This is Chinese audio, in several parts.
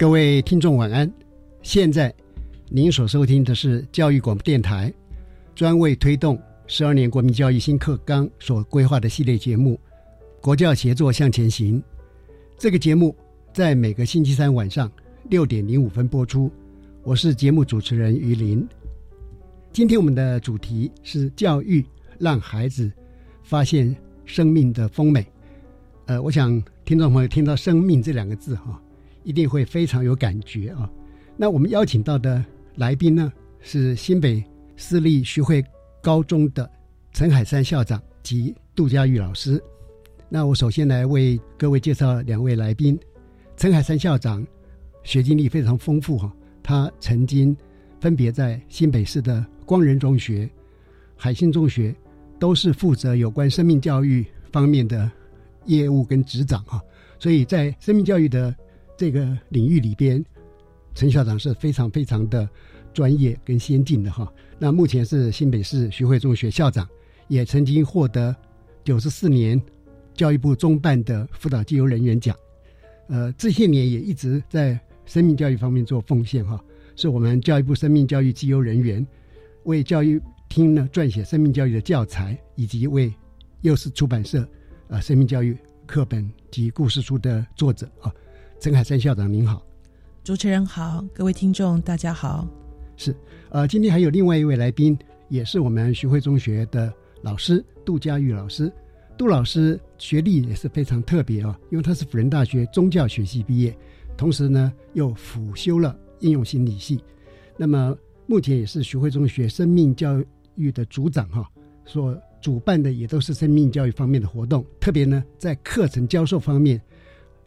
各位听众晚安，现在您所收听的是教育广播电台专为推动十二年国民教育新课纲所规划的系列节目《国教协作向前行》。这个节目在每个星期三晚上六点零五分播出。我是节目主持人于林。今天我们的主题是教育让孩子发现生命的丰美。呃，我想听众朋友听到“生命”这两个字哈。一定会非常有感觉啊！那我们邀请到的来宾呢，是新北私立徐汇高中的陈海山校长及杜佳玉老师。那我首先来为各位介绍两位来宾。陈海山校长学经历非常丰富哈，他曾经分别在新北市的光仁中学、海信中学，都是负责有关生命教育方面的业务跟执掌哈，所以在生命教育的这个领域里边，陈校长是非常非常的专业跟先进的哈。那目前是新北市徐汇中学校长，也曾经获得九十四年教育部中办的辅导机优人员奖。呃，这些年也一直在生命教育方面做奉献哈，是我们教育部生命教育机优人员，为教育厅呢撰写生命教育的教材，以及为幼师出版社啊生命教育课本及故事书的作者啊。陈海山校长您好，主持人好，各位听众大家好。是，呃，今天还有另外一位来宾，也是我们徐汇中学的老师杜佳玉老师。杜老师学历也是非常特别啊，因为他是辅仁大学宗教学系毕业，同时呢又辅修了应用心理系。那么目前也是徐汇中学生命教育的组长哈，所主办的也都是生命教育方面的活动，特别呢在课程教授方面。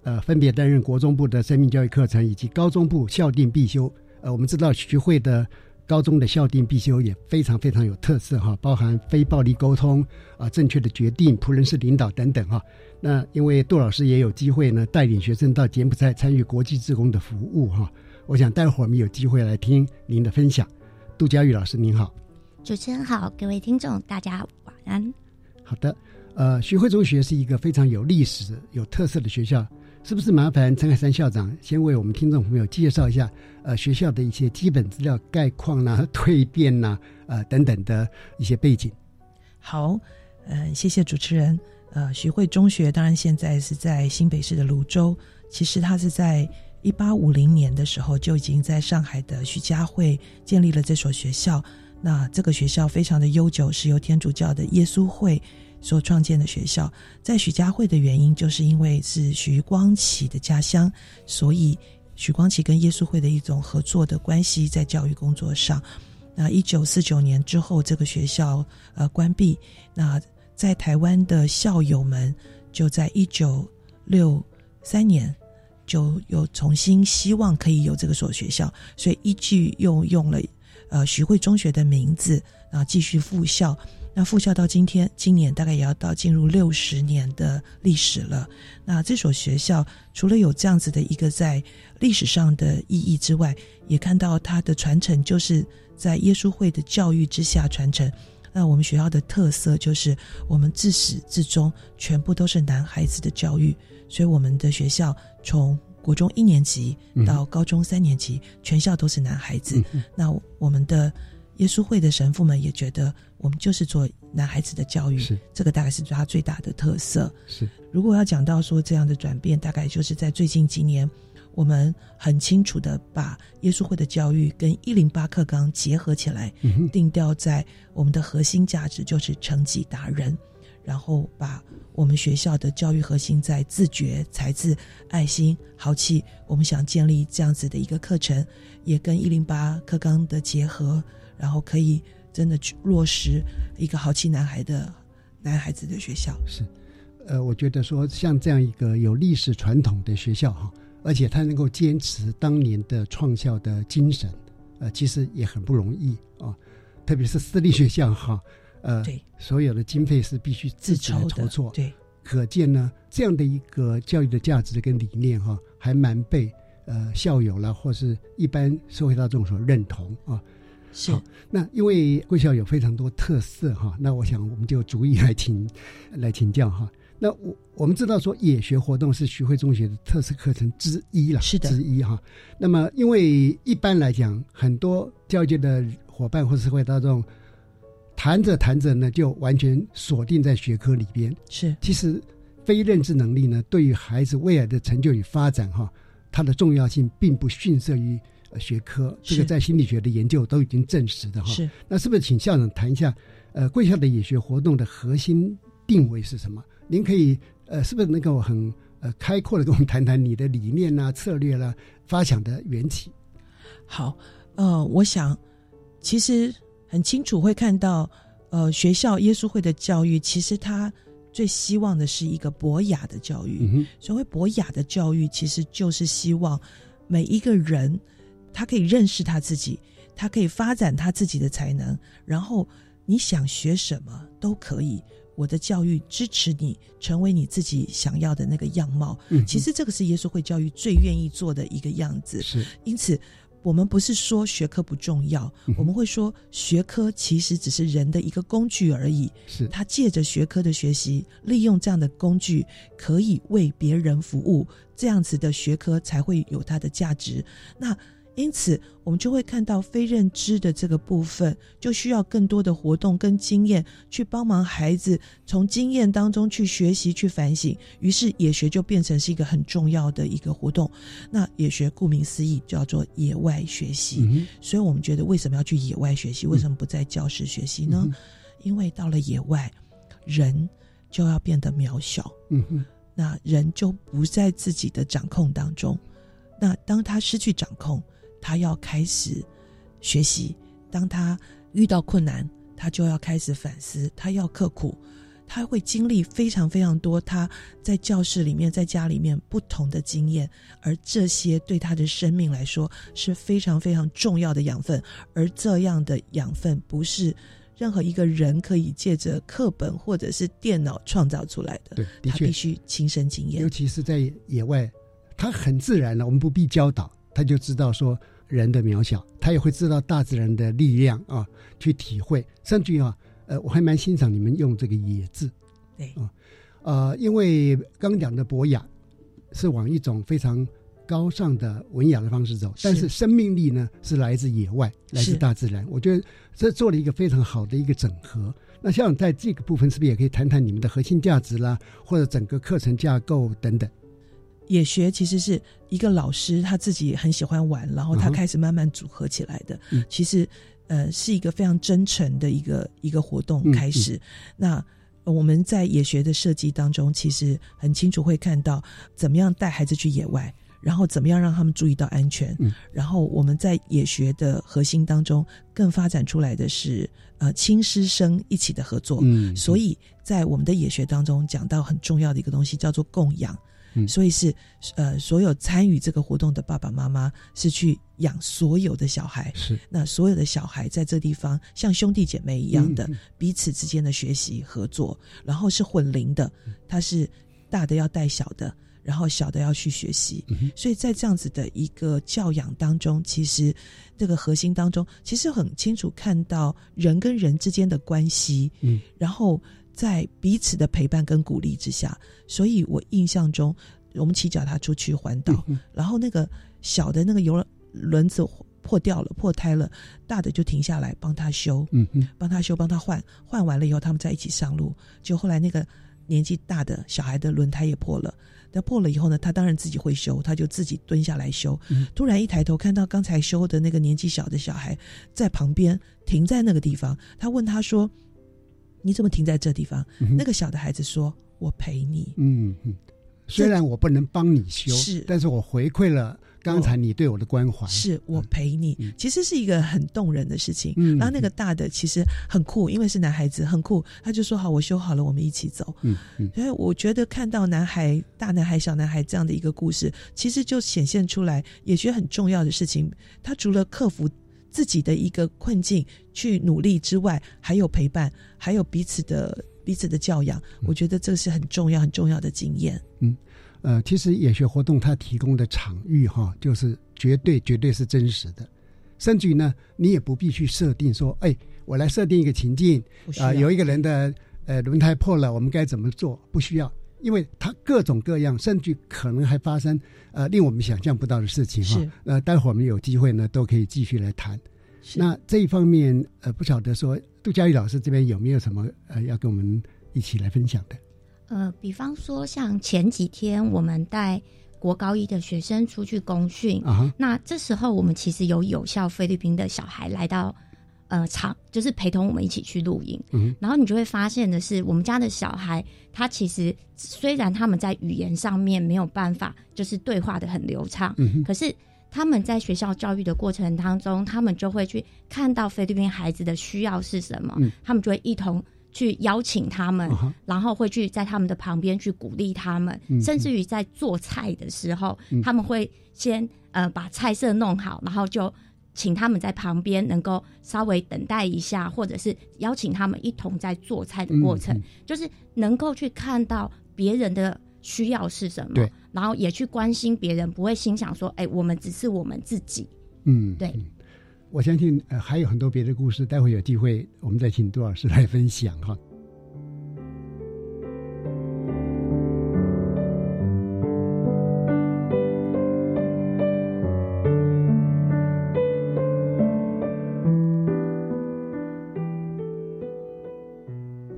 呃，分别担任国中部的生命教育课程以及高中部校定必修。呃，我们知道徐汇的高中的校定必修也非常非常有特色哈，包含非暴力沟通啊、正确的决定、仆人式领导等等哈。那因为杜老师也有机会呢，带领学生到柬埔寨参与国际志工的服务哈。我想待会儿我们有机会来听您的分享。杜佳玉老师您好，主持人好，各位听众大家晚安。好的，呃，徐汇中学是一个非常有历史、有特色的学校。是不是麻烦陈海山校长先为我们听众朋友介绍一下，呃，学校的一些基本资料概况呐、蜕变呐、呃等等的一些背景？好，嗯，谢谢主持人。呃，徐汇中学当然现在是在新北市的泸州，其实它是在一八五零年的时候就已经在上海的徐家汇建立了这所学校。那这个学校非常的悠久，是由天主教的耶稣会。所创建的学校，在许家汇的原因，就是因为是徐光启的家乡，所以许光启跟耶稣会的一种合作的关系，在教育工作上。那一九四九年之后，这个学校呃关闭。那在台湾的校友们，就在一九六三年就又重新希望可以有这个所学校，所以依据又用了呃徐汇中学的名字啊继续复校。那复校到今天，今年大概也要到进入六十年的历史了。那这所学校除了有这样子的一个在历史上的意义之外，也看到它的传承就是在耶稣会的教育之下传承。那我们学校的特色就是我们自始至终全部都是男孩子的教育，所以我们的学校从国中一年级到高中三年级，全校都是男孩子。那我们的耶稣会的神父们也觉得，我们就是做男孩子的教育，是这个大概是他最大的特色。是，如果要讲到说这样的转变，大概就是在最近几年。我们很清楚的把耶稣会的教育跟一零八课纲结合起来，定调在我们的核心价值就是成绩达人，然后把我们学校的教育核心在自觉、才智、爱心、豪气，我们想建立这样子的一个课程，也跟一零八课纲的结合，然后可以真的去落实一个豪气男孩的男孩子的学校。是，呃，我觉得说像这样一个有历史传统的学校哈。而且他能够坚持当年的创校的精神，呃，其实也很不容易啊。特别是私立学校哈，呃，对所有的经费是必须自己来筹措。对，可见呢，这样的一个教育的价值跟理念哈，还蛮被呃校友啦或是一般社会大众所认同啊。是。那因为贵校有非常多特色哈，那我想我们就逐一来请来请教哈。那我我们知道说野学活动是徐汇中学的特色课程之一了，是的，之一哈。那么因为一般来讲，很多教育界的伙伴或社会大众谈着谈着呢，就完全锁定在学科里边。是，其实非认知能力呢，对于孩子未来的成就与发展哈，它的重要性并不逊色于学科。这个在心理学的研究都已经证实的哈。是，那是不是请校长谈一下？呃，贵校的野学活动的核心定位是什么？您可以呃，是不是能够很呃开阔的跟我们谈谈你的理念啊、策略啦、发想的缘起？好，呃，我想其实很清楚会看到，呃，学校耶稣会的教育，其实他最希望的是一个博雅的教育。所谓博雅的教育，其实就是希望每一个人他可以认识他自己，他可以发展他自己的才能，然后你想学什么都可以。我的教育支持你成为你自己想要的那个样貌。嗯，其实这个是耶稣会教育最愿意做的一个样子。是，因此我们不是说学科不重要，我们会说学科其实只是人的一个工具而已。是，他借着学科的学习，利用这样的工具，可以为别人服务，这样子的学科才会有它的价值。那。因此，我们就会看到非认知的这个部分，就需要更多的活动跟经验去帮忙孩子从经验当中去学习、去反省。于是，野学就变成是一个很重要的一个活动。那野学顾名思义叫做野外学习，所以我们觉得为什么要去野外学习？为什么不在教室学习呢？因为到了野外，人就要变得渺小。嗯哼，那人就不在自己的掌控当中。那当他失去掌控，他要开始学习，当他遇到困难，他就要开始反思，他要刻苦，他会经历非常非常多他在教室里面、在家里面不同的经验，而这些对他的生命来说是非常非常重要的养分，而这样的养分不是任何一个人可以借着课本或者是电脑创造出来的，对，他必须亲身经验，尤其是在野外，他很自然了，我们不必教导，他就知道说。人的渺小，他也会知道大自然的力量啊，去体会。甚至于啊，呃，我还蛮欣赏你们用这个“野”字，对啊，呃，因为刚讲的博雅是往一种非常高尚的文雅的方式走，但是生命力呢是来自野外，来自大自然。我觉得这做了一个非常好的一个整合。那像在这个部分，是不是也可以谈谈你们的核心价值啦，或者整个课程架构等等？野学其实是一个老师他自己很喜欢玩，然后他开始慢慢组合起来的。其实，呃，是一个非常真诚的一个一个活动开始。那我们在野学的设计当中，其实很清楚会看到怎么样带孩子去野外，然后怎么样让他们注意到安全。然后我们在野学的核心当中，更发展出来的是呃亲师生一起的合作。所以在我们的野学当中，讲到很重要的一个东西叫做供养。嗯。所以是呃，所有参与这个活动的爸爸妈妈是去养所有的小孩。是。那所有的小孩在这地方像兄弟姐妹一样的、彼此之间的学习合作，然后是混龄的，他是大的要带小的，然后小的要去学习。嗯所以在这样子的一个教养当中，其实这个核心当中，其实很清楚看到人跟人之间的关系，嗯，然后在彼此的陪伴跟鼓励之下，所以我印象中，我们骑脚踏出去环岛，嗯然后那个小的那个游轮子破掉了、破胎了，大的就停下来帮他修，嗯嗯帮他修、帮他换，换完了以后，他们再一起上路。就后来那个年纪大的小孩的轮胎也破了，那破了以后呢，他当然自己会修，他就自己蹲下来修。嗯突然一抬头看到刚才修的那个年纪小的小孩在旁边停在那个地方，他问他说：“你怎么停在这地方？”嗯那个小的孩子说：“我陪你。”嗯嗯，虽然我不能帮你修，是但是我回馈了刚才你对我的关怀。是我陪你，嗯其实是一个很动人的事情。嗯然后那个大的其实很酷，因为是男孩子，很酷。他就说：“好，我修好了，我们一起走。嗯嗯”所以我觉得看到男孩、大男孩、小男孩这样的一个故事，其实就显现出来，也觉得很重要的事情。他除了克服自己的一个困境去努力之外，还有陪伴，还有彼此的彼此的教养。嗯我觉得这是很重要、很重要的经验。嗯呃，其实野学活动它提供的场域哈，就是绝对绝对是真实的，甚至于呢，你也不必去设定说，哎，我来设定一个情境啊、有一个人的呃轮胎破了，我们该怎么做？不需要，因为它各种各样，甚至可能还发生呃令我们想象不到的事情哈是。呃，待会儿我们有机会呢，都可以继续来谈。那这一方面，呃，不晓得说杜佳玉老师这边有没有什么呃要跟我们一起来分享的？呃，比方说像前几天我们带国高一的学生出去公训，啊，那这时候我们其实有有效菲律宾的小孩来到呃场，就是陪同我们一起去露营。嗯然后你就会发现的是，我们家的小孩他其实虽然他们在语言上面没有办法就是对话的很流畅，嗯哼，可是他们在学校教育的过程当中，他们就会去看到菲律宾孩子的需要是什么，嗯。他们就会一同去邀请他们，然后会去在他们的旁边去鼓励他们，嗯甚至于在做菜的时候，嗯。他们会先呃把菜色弄好，然后就请他们在旁边能够稍微等待一下，或者是邀请他们一同在做菜的过程，嗯就是能够去看到别人的需要是什么，然后也去关心别人，不会心想说，哎，我们只是我们自己。嗯，对嗯我相信呃还有很多别的故事，待会有机会我们再请杜老师来分享哈。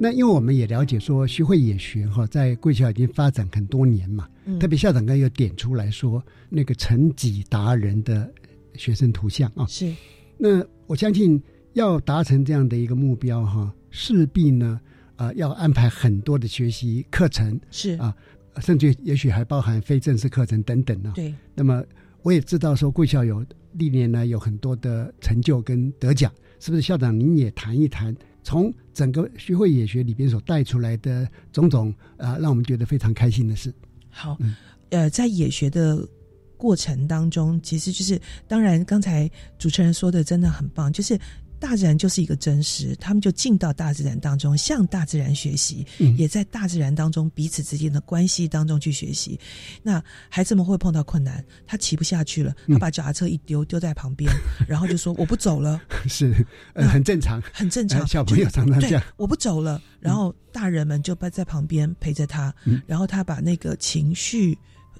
那因为我们也了解说，徐汇野学哈在贵校已经发展很多年嘛，嗯。特别校长刚又点出来说那个成绩达人的学生图像啊，是。那我相信要达成这样的一个目标哈，势必呢，呃，要安排很多的学习课程，是。啊甚至也许还包含非正式课程等等呢、对，那么我也知道说贵校有历年呢有很多的成就跟得奖，是不是？校长您也谈一谈，从整个学会野学里边所带出来的种种啊、让我们觉得非常开心的事。好，嗯呃，在野学的过程当中，其实就是当然，刚才主持人说的真的很棒，就是大自然就是一个真实，他们就进到大自然当中，向大自然学习，嗯也在大自然当中彼此之间的关系当中去学习。那孩子们会碰到困难，他骑不下去了，嗯他把脚踏车一丢，丢在旁边，然后就说我不走了，是，呃，很正常。很正常。呃小朋友常常这样，我不走了。然后大人们就在在旁边陪着他，嗯然后他把那个情绪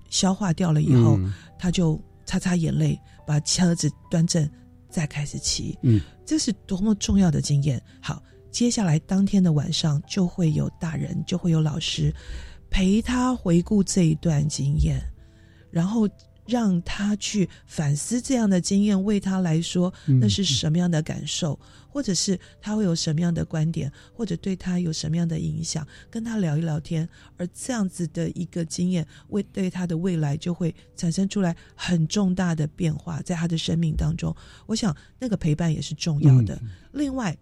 消化掉了以后，嗯他就擦擦眼泪，把车子端正，再开始骑。嗯，这是多么重要的经验。好，接下来当天的晚上就会有大人，就会有老师陪他回顾这一段经验，然后。让他去反思这样的经验，为他来说嗯那是什么样的感受，或者是他会有什么样的观点，或者对他有什么样的影响，跟他聊一聊天。而这样子的一个经验，为对他的未来就会产生出来很重大的变化，在他的生命当中，我想那个陪伴也是重要的。另外，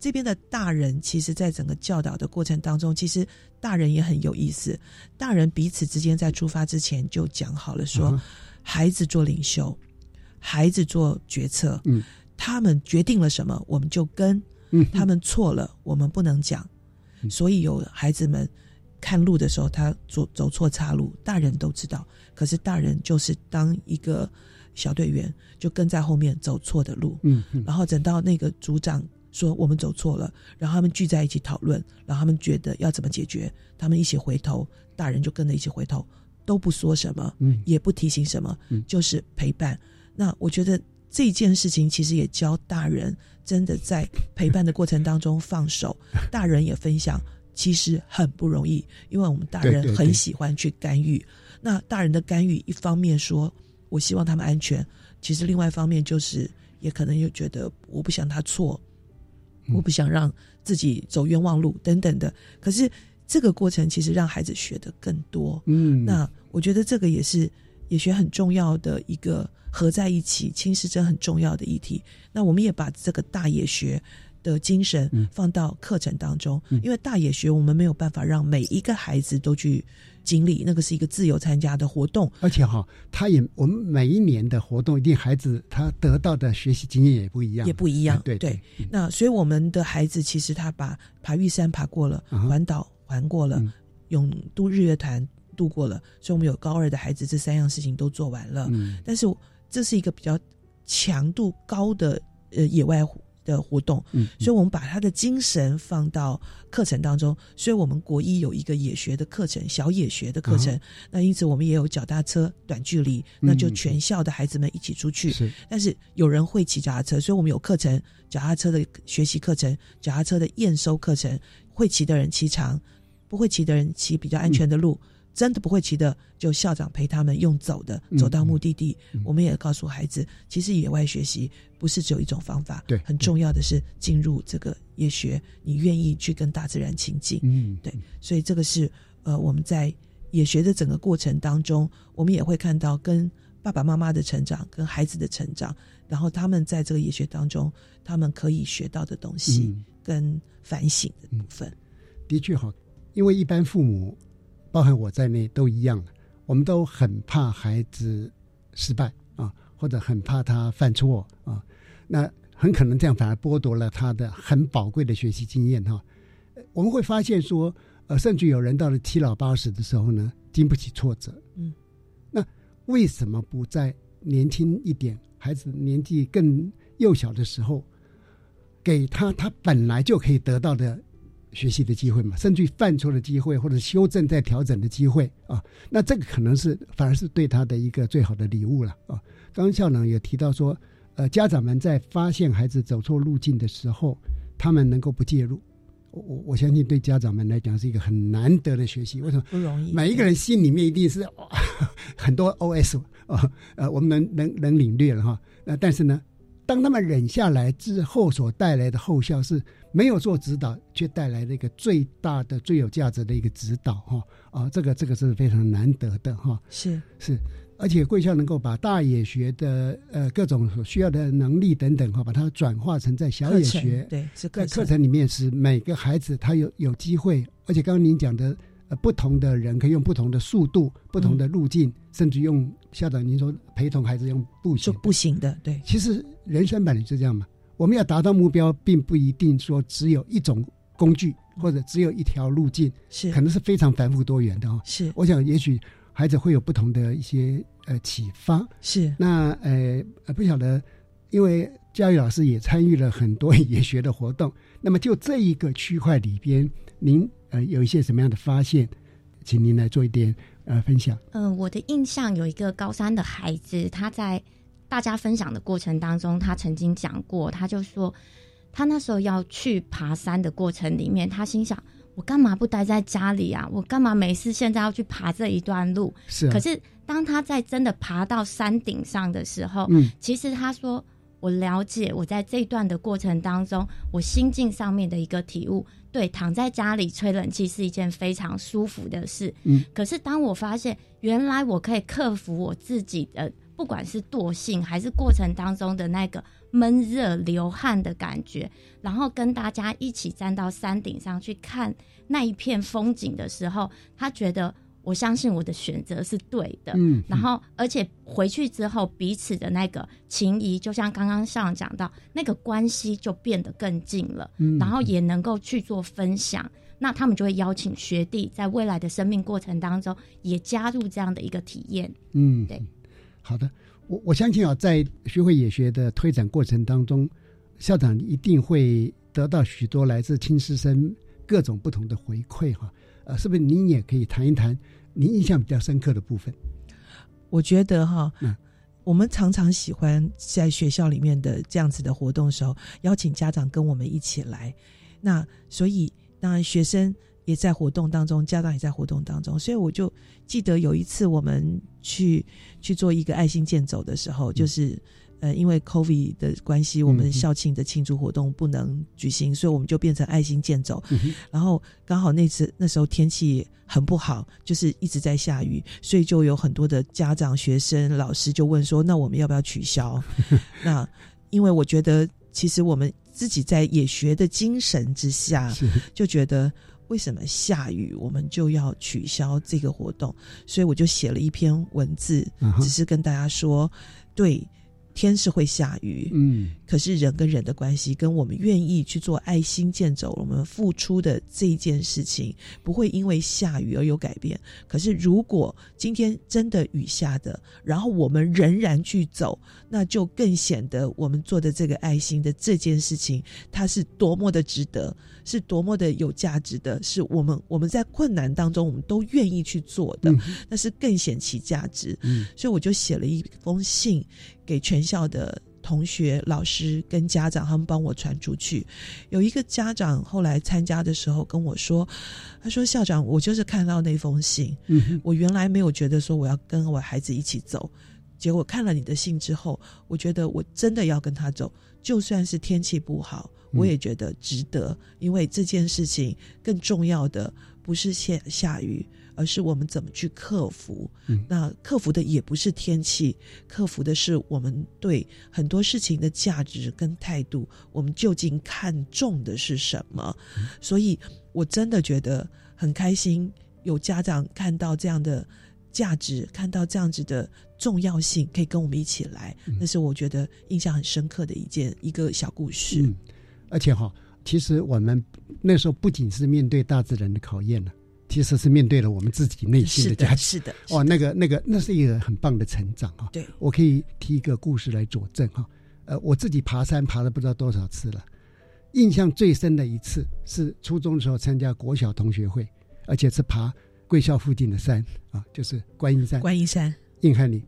这边的大人，其实在整个教导的过程当中，其实大人也很有意思。大人彼此之间在出发之前就讲好了，说孩子做领袖，孩子做决策，嗯，他们决定了什么，我们就跟。嗯，他们错了，我们不能讲。所以有孩子们看路的时候，他走走错岔路，大人都知道。可是大人就是当一个小队员，就跟在后面走错的路。嗯，然后等到那个组长说我们走错了，然后他们聚在一起讨论，然后他们觉得要怎么解决，他们一起回头，大人就跟着一起回头，都不说什么，嗯，也不提醒什么，嗯，就是陪伴。那我觉得这件事情其实也教大人。真的在陪伴的过程当中放手，大人也分享，其实很不容易，因为我们大人很喜欢去干预。那大人的干预，一方面说我希望他们安全，其实另外一方面就是也可能又觉得我不想他错，我不想让自己走冤枉路等等的。可是这个过程其实让孩子学的更多。嗯，那我觉得这个也是也学很重要的一个。合在一起，亲师真很重要的议题。那我们也把这个大野学的精神放到课程当中，因为大野学我们没有办法让每一个孩子都去经历，那个是一个自由参加的活动。而且哈，他也我们每一年的活动，一定孩子他得到的学习经验也不一样，也不一样。对对。那所以我们的孩子其实他把爬玉山爬过了，环岛环过了，永都日月潭度过了，所以我们有高二的孩子这三样事情都做完了。嗯，但是。这是一个比较强度高的呃野外的活动，嗯，所以我们把他的精神放到课程当中，所以我们国一有一个野学的课程，小野学的课程，那因此我们也有脚踏车短距离，那就全校的孩子们一起出去，是，但是有人会骑脚踏车，所以我们有课程，脚踏车的学习课程，脚踏车的验收课程，会骑的人骑长，不会骑的人骑比较安全的路。真的不会骑的，就校长陪他们用走的，走到目的地。我们也告诉孩子，其实野外学习不是只有一种方法，对，很重要的是进入这个野学，你愿意去跟大自然亲近，嗯，对。所以这个是呃，我们在野学的整个过程当中，我们也会看到跟爸爸妈妈的成长，跟孩子的成长，然后他们在这个野学当中，他们可以学到的东西跟反省的部分，的确好，因为一般父母。包含我在内都一样的，我们都很怕孩子失败啊，或者很怕他犯错啊，那很可能这样反而剥夺了他的很宝贵的学习经验哈。我们会发现说，呃，甚至有人到了七老八十的时候呢，经不起挫折。嗯，那为什么不在年轻一点、孩子年纪更幼小的时候，给他他本来就可以得到的？学习的机会嘛，甚至于犯错的机会，或者修正再调整的机会啊，那这个可能是反而是对他的一个最好的礼物了啊。刚刚校长也提到说，呃，家长们在发现孩子走错路径的时候，他们能够不介入，我我我相信对家长们来讲是一个很难得的学习。为什么？不容易。每一个人心里面一定是 很多 OS 啊，呃，我们能能能领略了哈。那但是呢？当他们忍下来之后，所带来的后效是没有做指导，却带来了一个最大的、最有价值的一个指导，哈啊，这个这个是非常难得的，哈。是是，而且贵校能够把大野学的呃各种所需要的能力等等，哈，把它转化成在小野学，对，是在课程里面是每个孩子他有有机会，而且刚刚您讲的。呃，不同的人可以用不同的速度、不同的路径，甚至用校长您说陪同孩子用步行，步行的，对。其实人生本来就这样嘛。我们要达到目标，并不一定说只有一种工具或者只有一条路径，是可能是非常繁复多元的哦。是，我想也许孩子会有不同的一些呃启发。是，那呃不晓得，因为教育老师也参与了很多研学的活动，那么就这一个区块里边，您。呃，有一些什么样的发现，请您来做一点呃分享。嗯，我的印象有一个高三的孩子，他在大家分享的过程当中，他曾经讲过，他就说，他那时候要去爬山的过程里面，他心想，我干嘛不待在家里啊？我干嘛没事现在要去爬这一段路？是。可是当他在真的爬到山顶上的时候，嗯，其实他说，我了解我在这段的过程当中，我心境上面的一个体悟。对，躺在家里吹冷气是一件非常舒服的事。嗯，可是当我发现原来我可以克服我自己的不管是惰性还是过程当中的那个闷热流汗的感觉，然后跟大家一起站到山顶上去看那一片风景的时候，他觉得。我相信我的选择是对的，嗯，然后而且回去之后，彼此的那个情谊，就像刚刚校长讲到，那个关系就变得更近了，嗯然后也能够去做分享。那他们就会邀请学弟在未来的生命过程当中也加入这样的一个体验。嗯，对，好的，我我相信啊，在学会野学的推展过程当中，校长一定会得到许多来自亲师生各种不同的回馈哈。呃，是不是您也可以谈一谈您印象比较深刻的部分？我觉得哈，嗯我们常常喜欢在学校里面的这样子的活动的时候，邀请家长跟我们一起来。那所以当然学生也在活动当中，家长也在活动当中。所以我就记得有一次我们去去做一个爱心健走的时候，就是。呃，因为 COVID 的关系，我们校庆的庆祝活动不能举行，所以我们就变成爱心健走。嗯然后刚好那次那时候天气很不好，就是一直在下雨，所以就有很多的家长、学生、老师就问说：“那我们要不要取消？” 那因为我觉得，其实我们自己在野学的精神之下，就觉得为什么下雨我们就要取消这个活动？所以我就写了一篇文字，嗯只是跟大家说，对。天是会下雨，嗯，可是人跟人的关系，跟我们愿意去做爱心健走，我们付出的这一件事情，不会因为下雨而有改变。可是如果今天真的雨下的，然后我们仍然去走，那就更显得我们做的这个爱心的这件事情，它是多么的值得，是多么的有价值的，是我们我们在困难当中，我们都愿意去做的，嗯那是更显其价值。嗯所以我就写了一封信给全校的同学、老师跟家长，他们帮我传出去。有一个家长后来参加的时候跟我说：“他说校长，我就是看到那封信，嗯我原来没有觉得说我要跟我孩子一起走，结果看了你的信之后，我觉得我真的要跟他走，就算是天气不好，我也觉得值得，因为这件事情更重要的不是下下雨。”而是我们怎么去克服？嗯那克服的也不是天气，克服的是我们对很多事情的价值跟态度，我们究竟看重的是什么？所以我真的觉得很开心，有家长看到这样的价值，看到这样子的重要性，可以跟我们一起来，那是我觉得印象很深刻的一件一个小故事。嗯，而且哈，其实我们那时候不仅是面对大自然的考验了，其实是面对了我们自己内心的，价值。是的，哦，那个那个，那是一个很棒的成长啊！对，我可以提一个故事来佐证哈。呃，我自己爬山爬了不知道多少次了，印象最深的一次是初中的时候参加国小同学会，而且是爬贵校附近的山啊，就是观音山。观音山，硬汉里，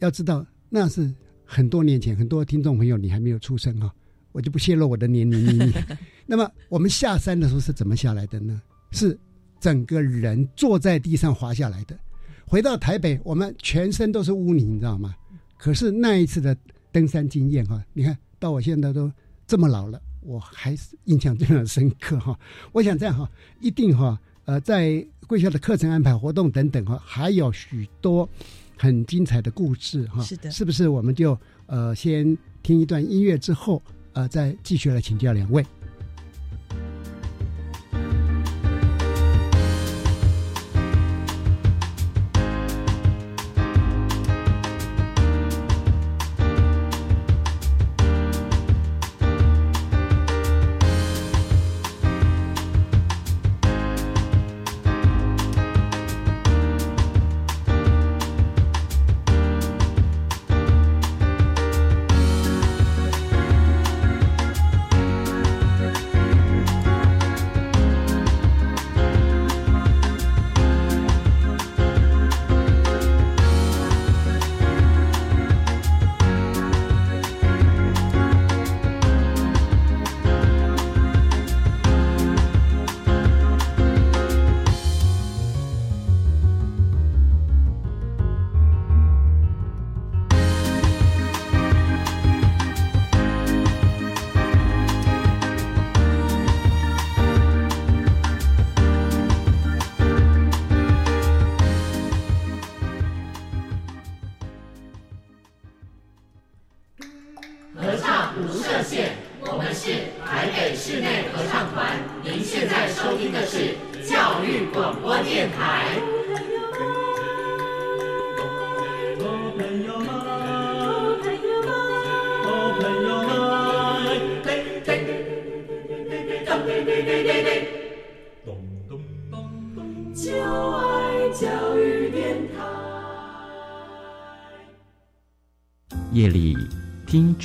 要知道那是很多年前，很多听众朋友你还没有出生哈、我就不泄露我的年龄秘密。那么我们下山的时候是怎么下来的呢？是整个人坐在地上滑下来的。回到台北，我们全身都是污泥，你知道吗？可是那一次的登山经验哈，你看到我现在都这么老了，我还是印象非常深刻哈。我想这样哈，一定哈，呃，在贵校的课程安排、活动等等哈，还有许多很精彩的故事哈。是的是不是我们就呃先听一段音乐之后，呃，再继续来请教两位。《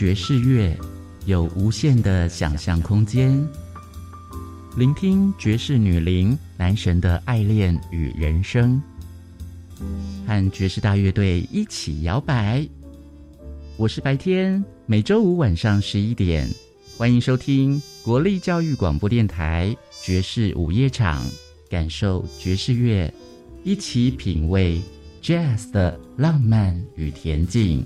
爵士乐，有无限的想象空间。聆听爵士女伶男神的爱恋与人生，和爵士大乐队一起摇摆。我是白天，每周五晚上十一点，欢迎收听国立教育广播电台爵士午夜场，感受爵士乐，一起品味 jazz 的浪漫与恬静。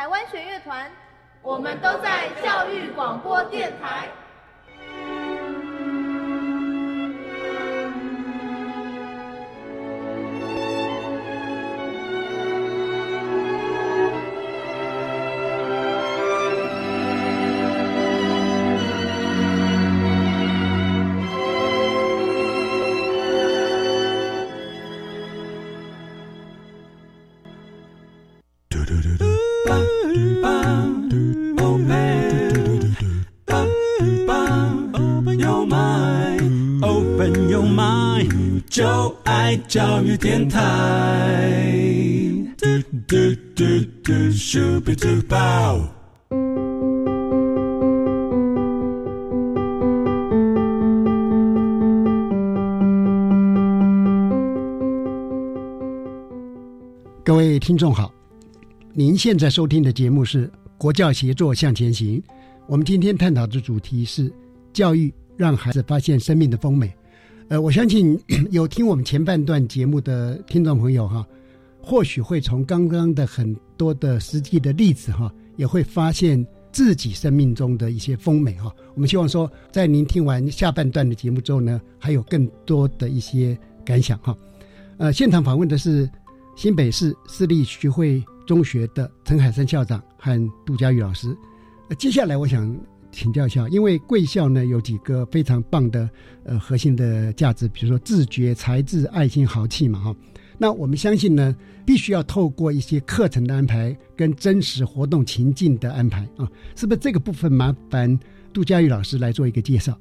台湾弦乐团，我们都在教育广播电台。教育电台。嘟嘟嘟嘟咻比嘟爆。各位听众好，您现在收听的节目是《国教协作向前行》。我们今天探讨的主题是教育让孩子发现生命的丰美。呃，我相信 有听我们前半段节目的听众朋友哈，或许会从刚刚的很多的实际的例子哈，也会发现自己生命中的一些丰美哈。我们希望说，在您听完下半段的节目之后呢，还有更多的一些感想哈。呃，现场访问的是新北市私立徐汇中学的陈海山校长和杜佳玉老师。呃，接下来我想。请教一下，因为贵校呢有几个非常棒的呃核心的价值，比如说自觉、才智、爱心、豪气嘛哈。那我们相信呢，必须要透过一些课程的安排跟真实活动情境的安排啊，是不是这个部分麻烦杜佳玉老师来做一个介绍？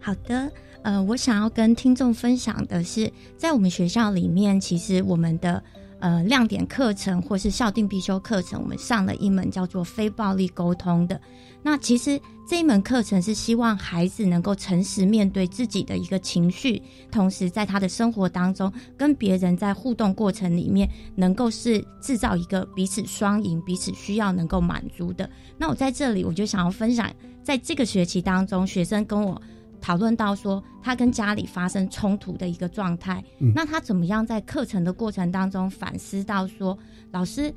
好的，呃，我想要跟听众分享的是，在我们学校里面，其实我们的。呃，亮点课程或是校定必修课程，我们上了一门叫做非暴力沟通的。那其实这一门课程是希望孩子能够诚实面对自己的一个情绪，同时在他的生活当中跟别人在互动过程里面，能够是制造一个彼此双赢、彼此需要能够满足的。那我在这里我就想要分享，在这个学期当中，学生跟我。讨论到说他跟家里发生冲突的一个状态，那他怎么样在课程的过程当中反思到说，老师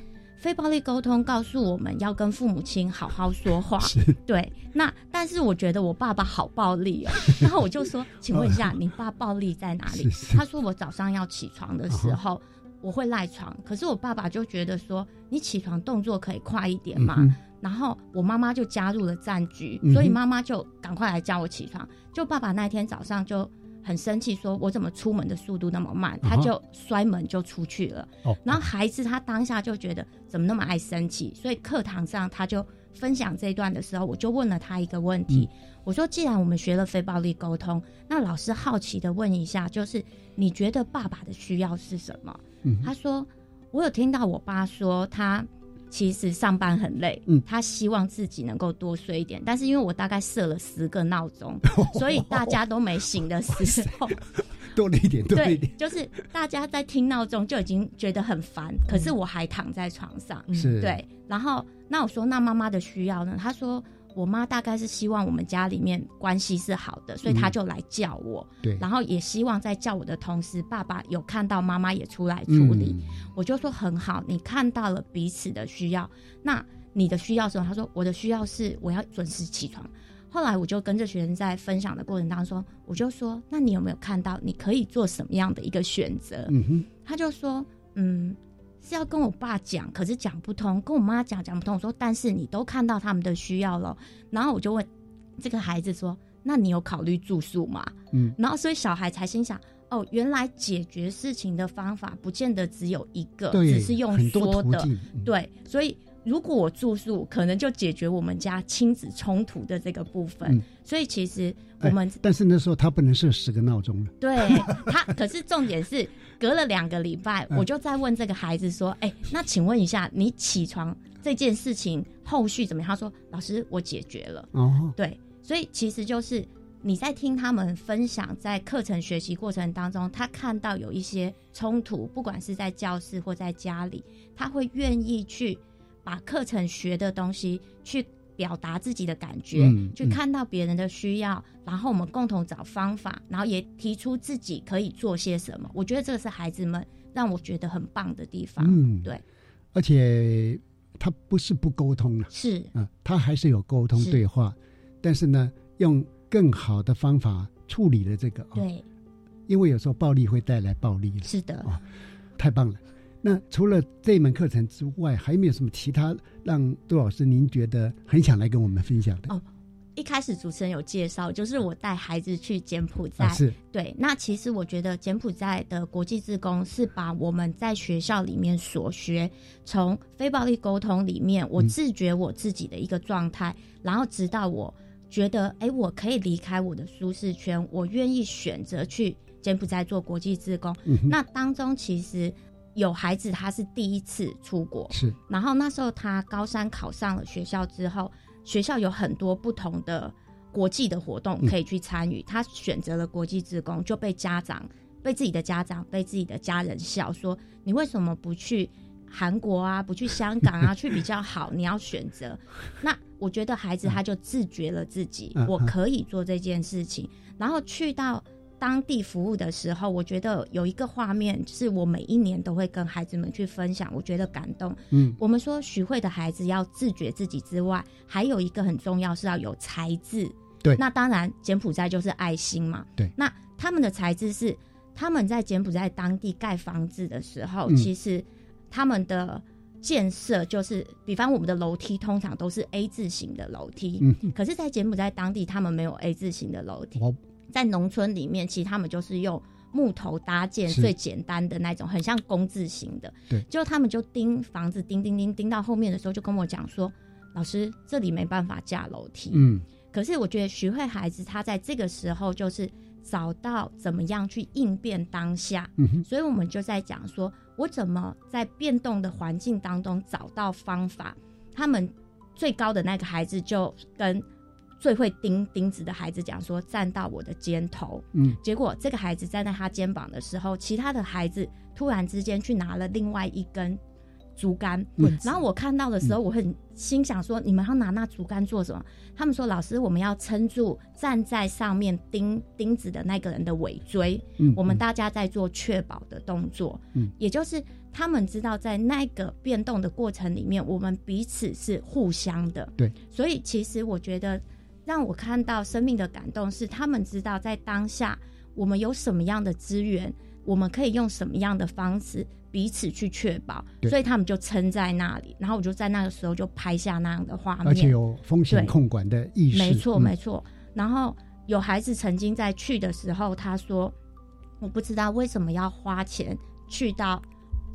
非暴力沟通告诉我们要跟父母亲好好说话，对。那但是我觉得我爸爸好暴力哦，然后我就说，请问一下，你爸暴力在哪里？他说我早上要起床的时候我会赖床，可是我爸爸就觉得说，你起床动作可以快一点嘛。然后我妈妈就加入了战局，所以妈妈就赶快来叫我起床。就爸爸那天早上就很生气，说我怎么出门的速度那么慢，他就摔门就出去了。哦，然后孩子他当下就觉得怎么那么爱生气，所以课堂上他就分享这一段的时候，我就问了他一个问题，我说既然我们学了非暴力沟通，那老师好奇的问一下，就是你觉得爸爸的需要是什么？嗯他说我有听到我爸说他。其实上班很累，嗯，他希望自己能够多睡一点，但是因为我大概设了十个闹钟，所以大家都没醒的时候，多了一点，多了一点，就是大家在听闹钟就已经觉得很烦，可是我还躺在床上，是对。然后那我说那妈妈的需要呢？他说我妈大概是希望我们家里面关系是好的，所以她就来叫我，对。然后也希望在叫我的同时，爸爸有看到妈妈也出来处理，我就说很好，你看到了彼此的需要，那你的需要是什么？他说我的需要是我要准时起床。后来我就跟着学生在分享的过程当中，我就说：“那你有没有看到你可以做什么样的一个选择？”嗯哼，他就说：“嗯，是要跟我爸讲，可是讲不通；跟我妈讲讲不通。”我说：“但是你都看到他们的需要了。”然后我就问这个孩子说：“那你有考虑住宿吗？”嗯，然后所以小孩才心想：“哦，原来解决事情的方法不见得只有一个，只是用说的。对，所以。如果我住宿，可能就解决我们家亲子冲突的这个部分。所以其实我们，但是那时候他不能设十个闹钟了。对他，可是重点是隔了两个礼拜，我就在问这个孩子说：“哎，那请问一下，你起床这件事情后续怎么样？”他说：“老师，我解决了。”哦，对，所以其实就是你在听他们分享，在课程学习过程当中，他看到有一些冲突，不管是在教室或在家里，他会愿意去。把课程学的东西去表达自己的感觉，去看到别人的需要，然后我们共同找方法，然后也提出自己可以做些什么。我觉得这个是孩子们让我觉得很棒的地方。嗯，对。而且他不是不沟通了，是啊，他还是有沟通对话，但是呢，用更好的方法处理了这个。对，因为有时候暴力会带来暴力。是的，啊，太棒了。那除了这门课程之外，还有没有什么其他让杜老师您觉得很想来跟我们分享的？哦，一开始主持人有介绍，就是我带孩子去柬埔寨。是。对，那其实我觉得柬埔寨的国际志工是把我们在学校里面所学，从非暴力沟通里面，我自觉我自己的一个状态，然后直到我觉得，哎，我可以离开我的舒适圈，我愿意选择去柬埔寨做国际志工。嗯。那当中其实。有孩子，他是第一次出国，是。然后那时候他高三考上了学校之后，学校有很多不同的国际的活动可以去参与。他选择了国际职工，就被家长、被自己的家长、被自己的家人笑说：“你为什么不去韩国啊？不去香港啊？去比较好？你要选择。”那我觉得孩子他就自觉了自己，我可以做这件事情，然后去到。当地服务的时候，我觉得有一个画面是我每一年都会跟孩子们去分享，我觉得感动。嗯，我们说徐慧的孩子要自觉自己之外，还有一个很重要是要有才智。对，那当然柬埔寨就是爱心嘛。对，那他们的才智是他们在柬埔寨当地盖房子的时候，其实他们的建设就是，比方我们的楼梯通常都是 A 字形的楼梯，嗯，可是，在柬埔寨当地他们没有 A 字形的楼梯。在农村里面，其实他们就是用木头搭建最简单的那种，很像工字形的。对，就他们就钉房子，钉钉钉钉到后面的时候，就跟我讲说：“老师，这里没办法架楼梯。”嗯，可是我觉得徐慧孩子他在这个时候就是找到怎么样去应变当下。嗯所以我们就在讲说，我怎么在变动的环境当中找到方法。他们最高的那个孩子就跟。最会钉钉子的孩子讲说：“站到我的肩头。”嗯，结果这个孩子站在他肩膀的时候，其他的孩子突然之间去拿了另外一根竹竿。嗯，然后我看到的时候，我很心想说：“你们要拿那竹竿做什么？”他们说：“老师，我们要撑住站在上面钉钉子的那个人的尾椎。”嗯，我们大家在做确保的动作。嗯，也就是他们知道在那个变动的过程里面，我们彼此是互相的。对，所以其实我觉得。让我看到生命的感动是，他们知道在当下我们有什么样的资源，我们可以用什么样的方式彼此去确保，所以他们就撑在那里。然后我就在那个时候就拍下那样的画面，而且有风险控管的意识。没错，没错。然后有孩子曾经在去的时候，他说：“我不知道为什么要花钱去到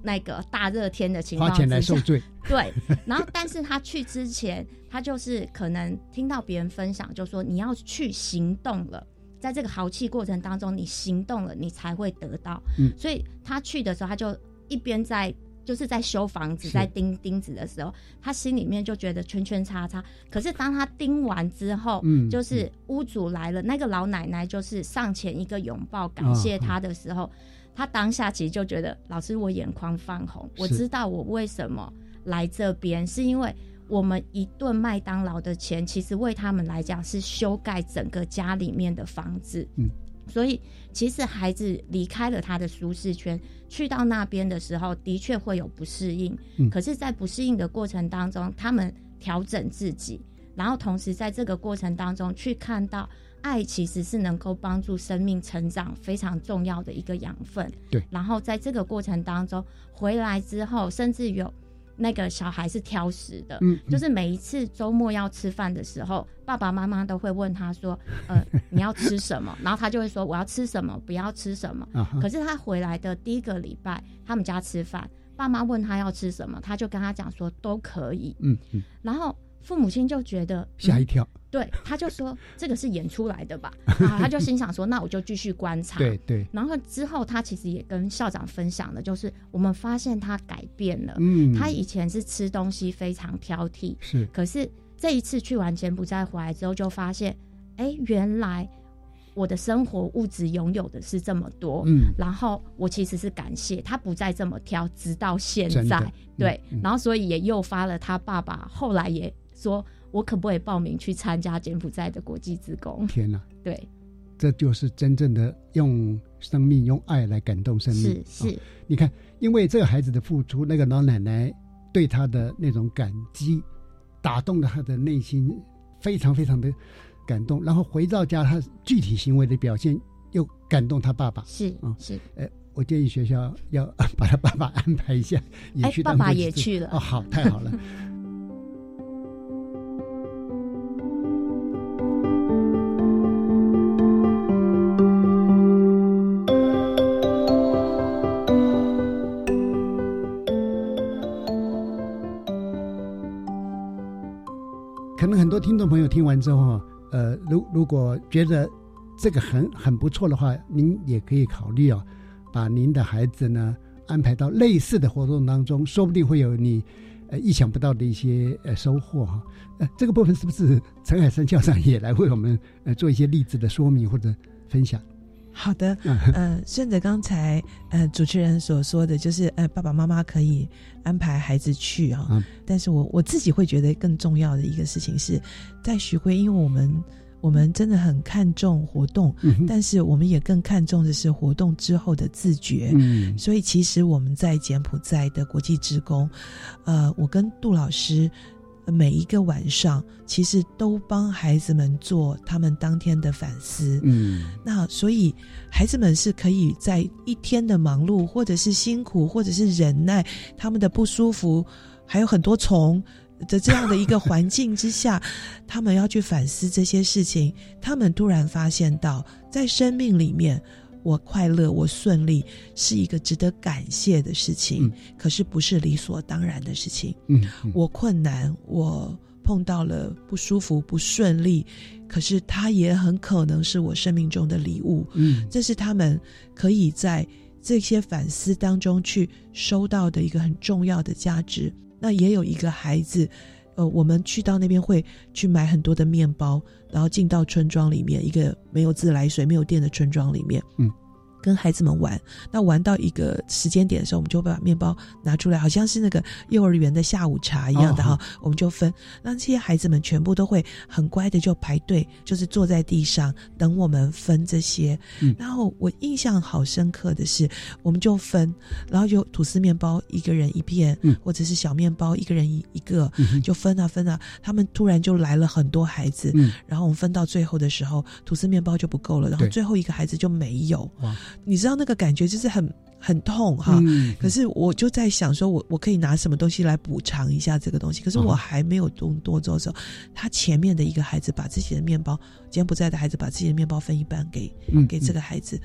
那个大热天的情况花钱来受罪。对，然后但是他去之前，他就是可能听到别人分享，就说你要去行动了，在这个豪气过程当中，你行动了，你才会得到。嗯，所以他去的时候，他就一边在。就是在修房子，在钉钉子的时候，他心里面就觉得圈圈叉叉。可是当他钉完之后，嗯，就是屋主来了，那个老奶奶就是上前一个拥抱，感谢他的时候，他当下其实就觉得，老师我眼眶泛红，我知道我为什么来这边，是因为我们一顿麦当劳的钱，其实为他们来讲是修盖整个家里面的房子，嗯。所以，其实孩子离开了他的舒适圈，去到那边的时候，的确会有不适应。嗯，可是，在不适应的过程当中，他们调整自己，然后同时在这个过程当中，去看到爱其实是能够帮助生命成长非常重要的一个养分。对，然后在这个过程当中回来之后，甚至有。那个小孩是挑食的，嗯，就是每一次周末要吃饭的时候，爸爸妈妈都会问他说：“呃，你要吃什么？”然后他就会说：“我要吃什么，不要吃什么。”可是他回来的第一个礼拜，他们家吃饭，爸妈问他要吃什么，他就跟他讲说都可以。嗯嗯，然后父母亲就觉得吓一跳。对，他就说这个是演出来的吧，然后他就心想说，那我就继续观察。对对。然后之后他其实也跟校长分享了，就是我们发现他改变了。嗯。他以前是吃东西非常挑剔，是。可是这一次去完柬埔寨回来之后，就发现，哎，原来我的生活物质拥有的是这么多。嗯。然后我其实是感谢他不再这么挑，直到现在。对。然后所以也诱发了他爸爸后来也说。我可不可以报名去参加柬埔寨的国际职工？天哪！对，这就是真正的用生命、用爱来感动生命。是是，你看，因为这个孩子的付出，那个老奶奶对他的那种感激，打动了他的内心，非常非常的感动。然后回到家，他具体行为的表现又感动他爸爸。是啊，是。呃，我建议学校要 把他爸爸安排一下，也去。爸爸也去了。哦，好，太好了。之后，呃，如如果觉得这个很很不错的话，您也可以考虑哦，把您的孩子呢安排到类似的活动当中，说不定会有你呃意想不到的一些呃收获哈。呃，这个部分是不是陈海生校长也来为我们呃做一些例子的说明或者分享？好的，呃，顺着刚才呃主持人所说的就是呃爸爸妈妈可以安排孩子去啊，但是我我自己会觉得更重要的一个事情是在徐汇，因为我们我们真的很看重活动，但是我们也更看重的是活动之后的自觉，嗯，所以其实我们在柬埔寨的国际职工，呃，我跟杜老师。每一个晚上，其实都帮孩子们做他们当天的反思。嗯，那所以孩子们是可以在一天的忙碌，或者是辛苦，或者是忍耐他们的不舒服，还有很多虫的这样的一个环境之下，他们要去反思这些事情。他们突然发现到，在生命里面。我快乐，我顺利，是一个值得感谢的事情，可是不是理所当然的事情。嗯，我困难，我碰到了不舒服、不顺利，可是它也很可能是我生命中的礼物。嗯，这是他们可以在这些反思当中去收到的一个很重要的价值。那也有一个孩子。呃，我们去到那边会去买很多的面包，然后进到村庄里面，一个没有自来水、没有电的村庄里面，跟孩子们玩，那玩到一个时间点的时候，我们就把面包拿出来，好像是那个幼儿园的下午茶一样的哈，我们就分。那这些孩子们全部都会很乖的就排队，就是坐在地上等我们分这些。然后我印象好深刻的是，我们就分，然后就吐司面包一个人一片，或者是小面包一个人一一个，就分啊分啊。他们突然就来了很多孩子，然后我们分到最后的时候，吐司面包就不够了，然后最后一个孩子就没有。你知道那个感觉就是很很痛哈。可是我就在想说，我我可以拿什么东西来补偿一下这个东西？可是我还没有动多做的时候，他前面的一个孩子把自己的面包，柬埔寨的孩子把自己的面包分一半给给这个孩子，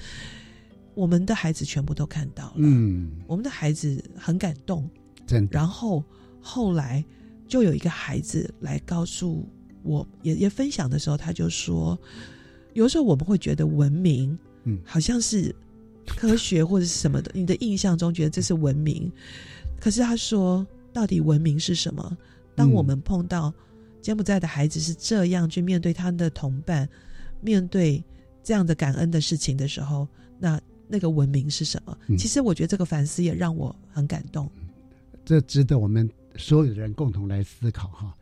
我们的孩子全部都看到了，嗯，我们的孩子很感动，真。然后后来就有一个孩子来告诉我，也也分享的时候，他就说，有时候我们会觉得文明，嗯，好像是科学或者是什么的，你的印象中觉得这是文明，可是他说，到底文明是什么？当我们碰到柬埔寨的孩子是这样去面对他的同伴，面对这样的感恩的事情的时候，那。那个文明是什么？其实我觉得这个反思也让我很感动。这值得我们所有人共同来思考哈。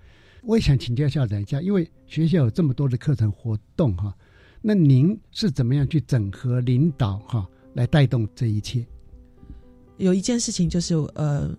我也想请教校长一下，因为学校有这么多的课程活动哈，那您是怎么样去整合领导哈，来带动这一切？有一件事情就是呃，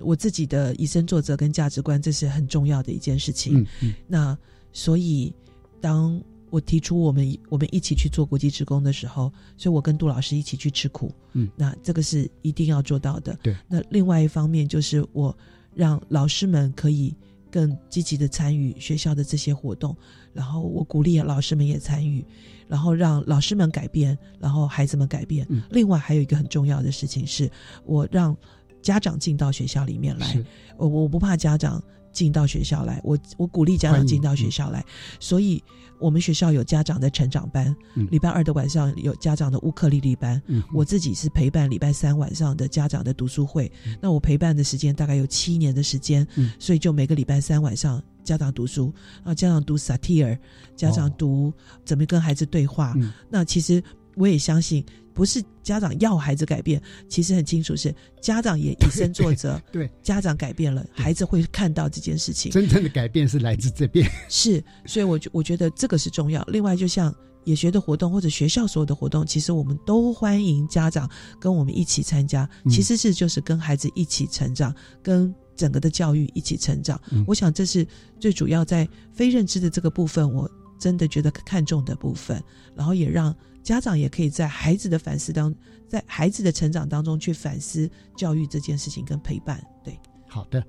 我自己的以身作则跟价值观，这是很重要的一件事情。嗯嗯。那所以当。我提出我们我们一起去做国际职工的时候，所以我跟杜老师一起去吃苦，嗯，那这个是一定要做到的。对，那另外一方面就是我让老师们可以更积极的参与学校的这些活动，然后我鼓励老师们也参与，然后让老师们改变，然后孩子们改变。另外还有一个很重要的事情是，我让家长进到学校里面来，我我不怕家长进到学校来，我我鼓励家长进到学校来，所以。我们学校有家长的成长班，礼拜二的晚上有家长的乌克丽丽班。我自己是陪伴礼拜三晚上的家长的读书会。那我陪伴的时间大概有七年的时间，所以就每个礼拜三晚上家长读书啊，家长读萨提尔，家长读怎么跟孩子对话。那其实我也相信。不是家长要孩子改变，其实很清楚是家长也以身作则。对，家长改变了，孩子会看到这件事情。真正的改变是来自这边。是，所以我觉我觉得这个是重要。另外，就像也学的活动或者学校所有的活动，其实我们都欢迎家长跟我们一起参加。其实是就是跟孩子一起成长，跟整个的教育一起成长。我想这是最主要在非认知的这个部分，我真的觉得看重的部分，然后也让。家长也可以在孩子的反思当，在孩子的成长当中去反思教育这件事情跟陪伴。对，好的，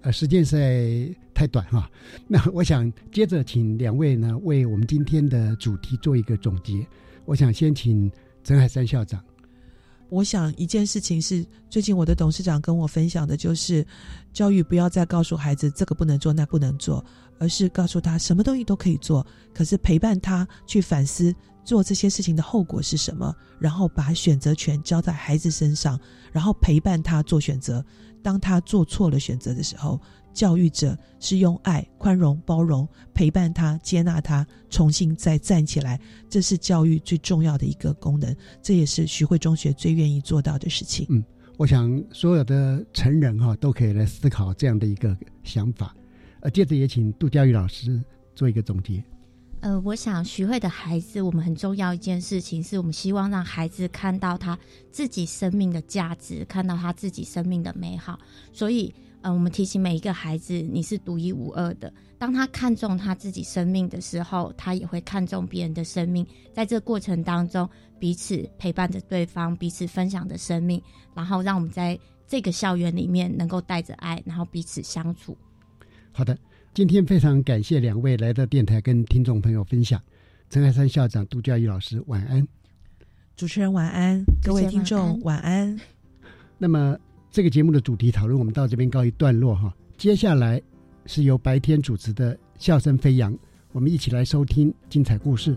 呃，时间实在太短哈，那我想接着请两位呢为我们今天的主题做一个总结。我想先请陈海山校长。我想一件事情是，最近我的董事长跟我分享的就是，教育不要再告诉孩子这个不能做那不能做，而是告诉他什么东西都可以做，可是陪伴他去反思。做这些事情的后果是什么？然后把选择权交在孩子身上，然后陪伴他做选择。当他做错了选择的时候，教育者是用爱、宽容、包容陪伴他、接纳他，重新再站起来。这是教育最重要的一个功能，这也是徐汇中学最愿意做到的事情。嗯，我想所有的成人哈都可以来思考这样的一个想法。呃，接着也请杜教育老师做一个总结。呃，我想徐汇的孩子，我们很重要一件事情，是我们希望让孩子看到他自己生命的价值，看到他自己生命的美好。所以，呃，我们提醒每一个孩子，你是独一无二的。当他看重他自己生命的时候，他也会看重别人的生命。在这过程当中，彼此陪伴着对方，彼此分享的生命，然后让我们在这个校园里面能够带着爱，然后彼此相处。好的。今天非常感谢两位来到电台跟听众朋友分享。陈海山校长、杜教育老师，晚安。主持人晚安，各位听众晚安。那么这个节目的主题讨论，我们到这边告一段落哈。接下来是由白天主持的《笑声飞扬》，我们一起来收听精彩故事。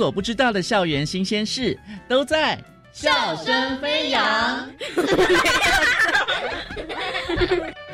所不知道的校园新鲜事都在笑声飞扬。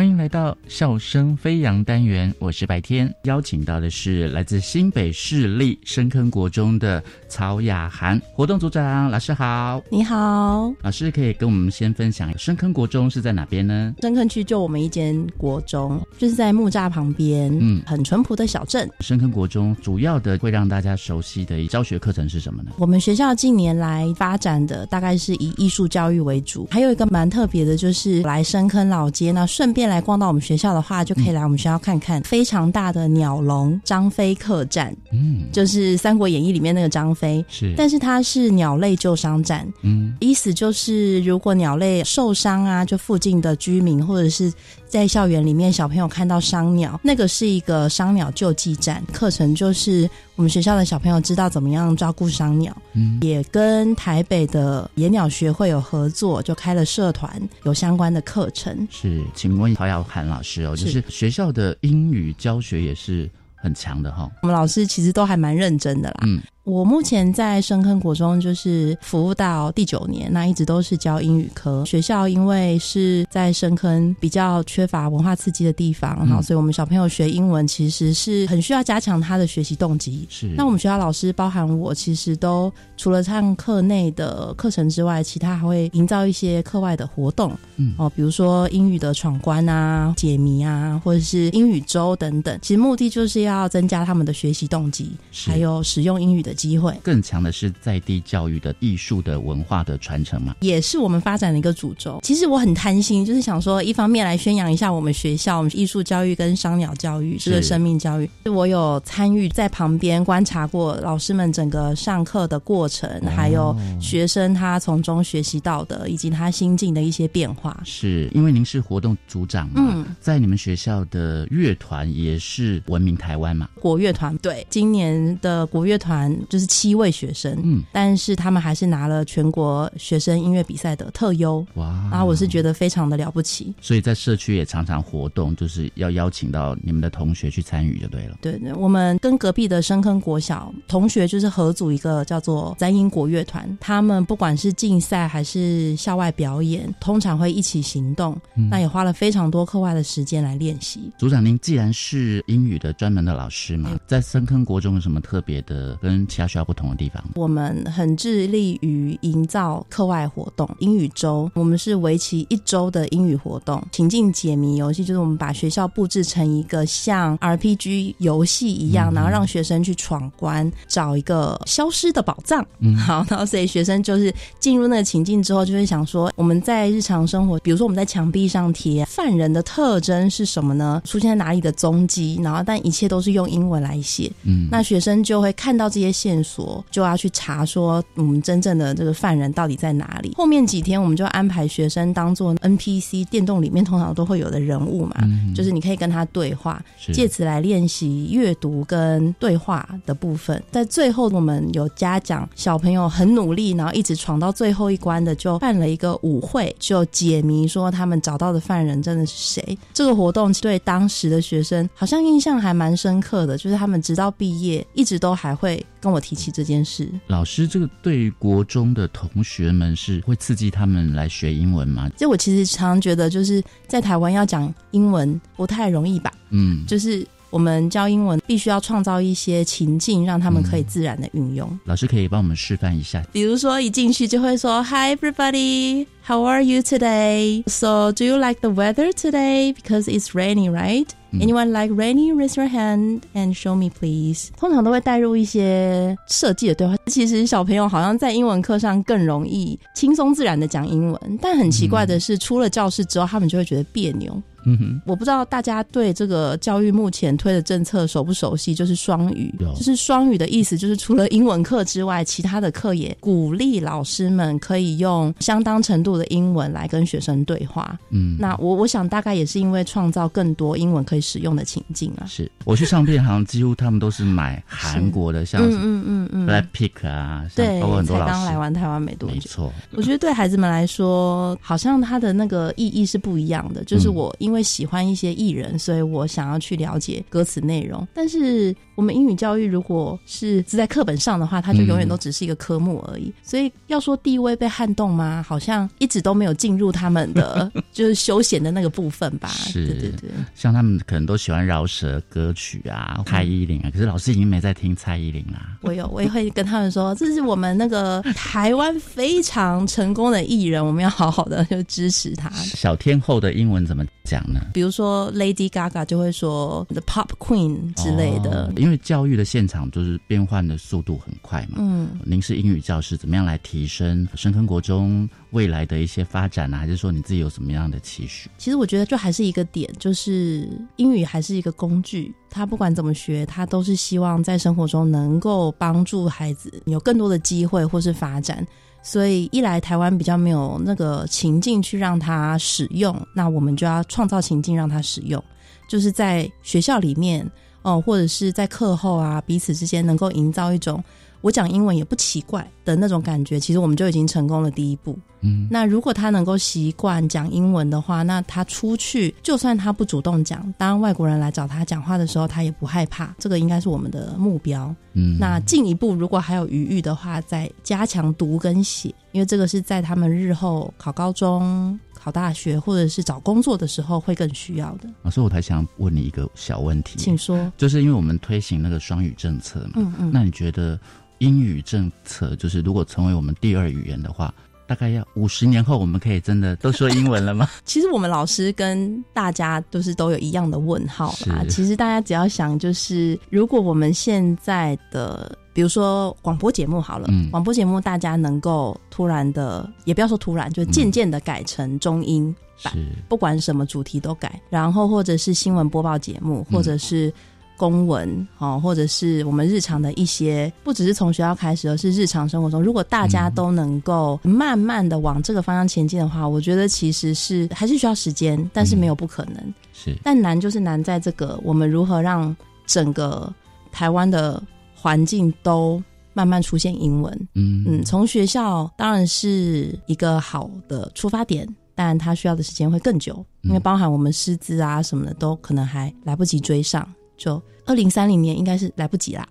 欢迎来到笑声飞扬单元，我是白天，邀请到的是来自新北市立深坑国中的曹雅涵活动组长，老师好，你好，老师可以跟我们先分享深坑国中是在哪边呢？深坑区就我们一间国中，就是在木栅旁边，嗯，很淳朴的小镇。深坑国中主要的会让大家熟悉的教学课程是什么呢？我们学校近年来发展的大概是以艺术教育为主，还有一个蛮特别的，就是来深坑老街，那顺便来逛到我们学校的话，就可以来我们学校看看非常大的鸟笼张飞客栈，嗯，就是《三国演义》里面那个张飞，是，但是它是鸟类救伤站，嗯，意思就是如果鸟类受伤啊，就附近的居民或者是。在校园里面，小朋友看到伤鸟，那个是一个伤鸟救济站课程，就是我们学校的小朋友知道怎么样照顾伤鸟，嗯，也跟台北的野鸟学会有合作，就开了社团，有相关的课程。是，请问陶耀涵老师哦，就是学校的英语教学也是很强的哈。我们老师其实都还蛮认真的啦，嗯。我目前在深坑国中就是服务到第九年，那一直都是教英语科。学校因为是在深坑比较缺乏文化刺激的地方，然后，所以我们小朋友学英文其实是很需要加强他的学习动机。是，那我们学校老师包含我，其实都除了上课内的课程之外，其他还会营造一些课外的活动，嗯，哦，比如说英语的闯关啊、解谜啊，或者是英语周等等。其实目的就是要增加他们的学习动机，还有使用英语的。机会更强的是在地教育的艺术的文化的传承嘛，也是我们发展的一个主轴。其实我很贪心，就是想说，一方面来宣扬一下我们学校我们艺术教育跟商鸟教育这个生命教育。我有参与在旁边观察过老师们整个上课的过程，还有学生他从中学习到的，以及他心境的一些变化。是因为您是活动组长嘛，在你们学校的乐团也是闻名台湾嘛，国乐团对今年的国乐团。就是七位学生，嗯，但是他们还是拿了全国学生音乐比赛的特优，哇！然后我是觉得非常的了不起，所以在社区也常常活动，就是要邀请到你们的同学去参与就对了。对对，我们跟隔壁的深坑国小同学就是合组一个叫做三英国乐团，他们不管是竞赛还是校外表演，通常会一起行动，那也花了非常多课外的时间来练习。组长，您既然是英语的专门的老师嘛，在深坑国中有什么特别的跟？其他学校不同的地方，我们很致力于营造课外活动，英语周。我们是为期一周的英语活动，情境解谜游戏，就是我们把学校布置成一个像 RPG 游戏一样，然后让学生去闯关，找一个消失的宝藏。嗯，好，然后所以学生就是进入那个情境之后，就会想说，我们在日常生活，比如说我们在墙壁上贴犯人的特征是什么呢？出现在哪里的踪迹？然后但一切都是用英文来写。嗯，那学生就会看到这些线。索就要去查，说我们真正的这个犯人到底在哪里。后面几天，我们就安排学生当做 NPC，电动里面通常都会有的人物嘛，就是你可以跟他对话，借此来练习阅读跟对话的部分。在最后，我们有嘉奖小朋友很努力，然后一直闯到最后一关的，就办了一个舞会，就解谜说他们找到的犯人真的是谁。这个活动对当时的学生好像印象还蛮深刻的，就是他们直到毕业一直都还会跟我。提起这件事，老师，这个对于国中的同学们是会刺激他们来学英文吗？就我其实常常觉得，就是在台湾要讲英文不太容易吧？嗯，就是我们教英文必须要创造一些情境，让他们可以自然的运用。老师可以帮我们示范一下，比如说一进去就会说：“Hi everybody, how are you today? So do you like the weather today? Because it's rainy, right?” Anyone like rainy? Raise your hand and show me, please. 通常都会带入一些设计的对话。其实小朋友好像在英文课上更容易轻松自然的讲英文，但很奇怪的是，出了教室之后，他们就会觉得别扭。嗯哼，我不知道大家对这个教育目前推的政策熟不熟悉？就是双语，就是双语的意思，就是除了英文课之外，其他的课也鼓励老师们可以用相当程度的英文来跟学生对话。嗯，那我我想大概也是因为创造更多英文可以使用的情境啊。是，我去唱片行，几乎他们都是买韩国的，像嗯嗯嗯嗯，Black Pick 啊，对，包括很多才刚来完台湾没多久，没错。我觉得对孩子们来说，好像他的那个意义是不一样的，就是我因因为喜欢一些艺人，所以我想要去了解歌词内容，但是。我们英语教育如果是只在课本上的话，它就永远都只是一个科目而已。所以要说地位被撼动吗？好像一直都没有进入他们的 就是休闲的那个部分吧。是，对对对。像他们可能都喜欢饶舌歌曲啊，蔡依林啊，可是老师已经没在听蔡依林啦。我有，我也会跟他们说，这是我们那个台湾非常成功的艺人，我们要好好的就支持他。小天后的英文怎么讲呢？比如说 Lady Gaga 就会说 The Pop Queen 之类的。哦、因为教育的现场就是变换的速度很快嘛。嗯，您是英语教师，怎么样来提升深坑国中未来的一些发展呢？还是说你自己有什么样的期许？其实我觉得就还是一个点，就是英语还是一个工具，他不管怎么学，他都是希望在生活中能够帮助孩子有更多的机会或是发展。所以一来台湾比较没有那个情境去让他使用，那我们就要创造情境让他使用，就是在学校里面哦，或者是在课后啊，彼此之间能够营造一种我讲英文也不奇怪的那种感觉，其实我们就已经成功了第一步。嗯，那如果他能够习惯讲英文的话，那他出去就算他不主动讲，当外国人来找他讲话的时候，他也不害怕。这个应该是我们的目标。嗯，那进一步如果还有余裕的话，再加强读跟写，因为这个是在他们日后考高中、考大学或者是找工作的时候会更需要的。所以，我才想问你一个小问题，请说。就是因为我们推行那个双语政策嘛，嗯嗯，那你觉得英语政策就是如果成为我们第二语言的话？大概要五十年后，我们可以真的都说英文了吗？其实我们老师跟大家都是都有一样的问号啊。其实大家只要想，就是如果我们现在的，比如说广播节目好了，嗯、广播节目大家能够突然的，也不要说突然，就渐渐的改成中英版，不管什么主题都改。然后或者是新闻播报节目，或者是。公文哦，或者是我们日常的一些，不只是从学校开始，而是日常生活中，如果大家都能够慢慢的往这个方向前进的话，我觉得其实是还是需要时间，但是没有不可能。是，但难就是难在这个，我们如何让整个台湾的环境都慢慢出现英文。嗯嗯，从学校当然是一个好的出发点，但它需要的时间会更久，因为包含我们师资啊什么的，都可能还来不及追上。就二零三零年应该是来不及啦，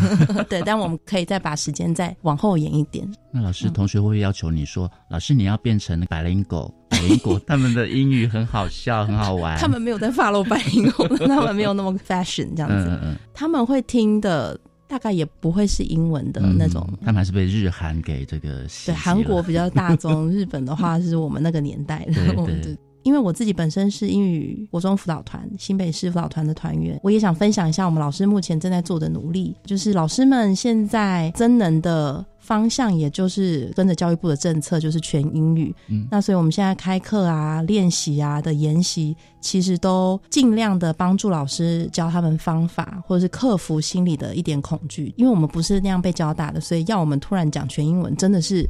对，但我们可以再把时间再往后延一点。那老师，同学会不会要求你说，老师你要变成百灵狗、百灵狗，他们的英语很好笑，很好玩。他们没有在 follow 百灵狗，他们没有那么 fashion 这样子。嗯嗯，他们会听的大概也不会是英文的那种。他们还是被日韩给这个对韩国比较大众，日本的话是我们那个年代的。对 对。因为我自己本身是英语国中辅导团新北市辅导团的团员，我也想分享一下我们老师目前正在做的努力。就是老师们现在增能的方向，也就是跟着教育部的政策，就是全英语。嗯，那所以我们现在开课啊、练习啊的研习，其实都尽量的帮助老师教他们方法，或者是克服心里的一点恐惧。因为我们不是那样被教大的，所以要我们突然讲全英文，真的是。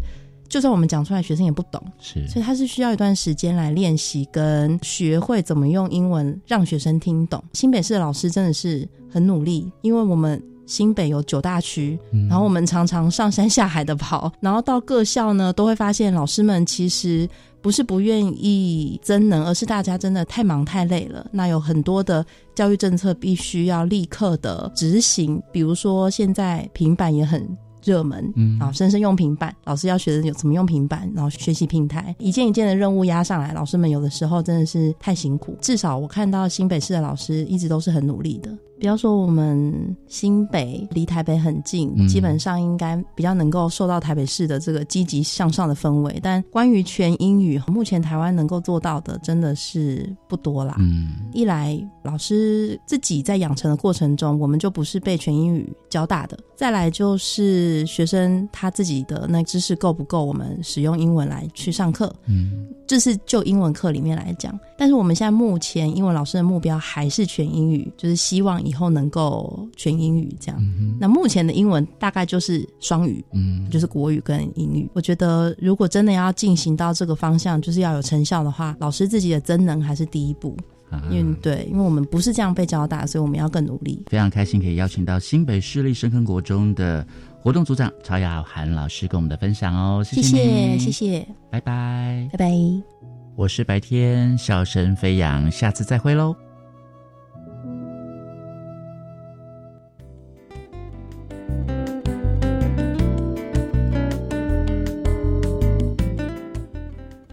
就算我们讲出来，学生也不懂，是，所以他是需要一段时间来练习跟学会怎么用英文让学生听懂。新北市的老师真的是很努力，因为我们新北有九大区，然后我们常常上山下海的跑，然后到各校呢，都会发现老师们其实不是不愿意增能，而是大家真的太忙太累了。那有很多的教育政策必须要立刻的执行，比如说现在平板也很。热门，嗯，啊，生生用平板，老师要学的有怎么用平板，然后学习平台，一件一件的任务压上来，老师们有的时候真的是太辛苦。至少我看到新北市的老师一直都是很努力的。不要说我们新北离台北很近，嗯基本上应该比较能够受到台北市的这个积极向上的氛围。但关于全英语，目前台湾能够做到的真的是不多啦。嗯，一来老师自己在养成的过程中，我们就不是被全英语教大的；再来就是学生他自己的那知识够不够，我们使用英文来去上课。嗯，这是就英文课里面来讲。但是我们现在目前英文老师的目标还是全英语，就是希望以后能够全英语这样。那目前的英文大概就是双语，嗯，就是国语跟英语。我觉得如果真的要进行到这个方向，就是要有成效的话，老师自己的真能还是第一步。因为对，因为我们不是这样被教大，所以我们要更努力。非常开心可以邀请到新北市立深坑国中的活动组长曹雅涵老师跟我们的分享哦，谢谢谢，谢谢，拜拜，拜拜。我是白天笑声飞扬，下次再会喽。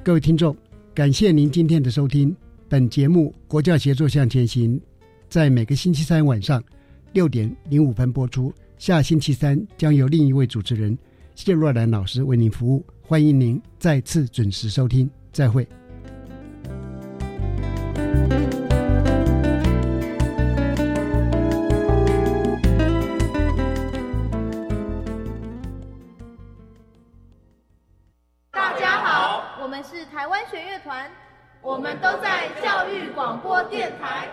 各位听众，感谢您今天的收听。本节目《国教协作向前行》在每个星期三晚上六点零五分播出。下星期三将由另一位主持人谢若兰老师为您服务。欢迎您再次准时收听，再会。我们都在教育广播电台。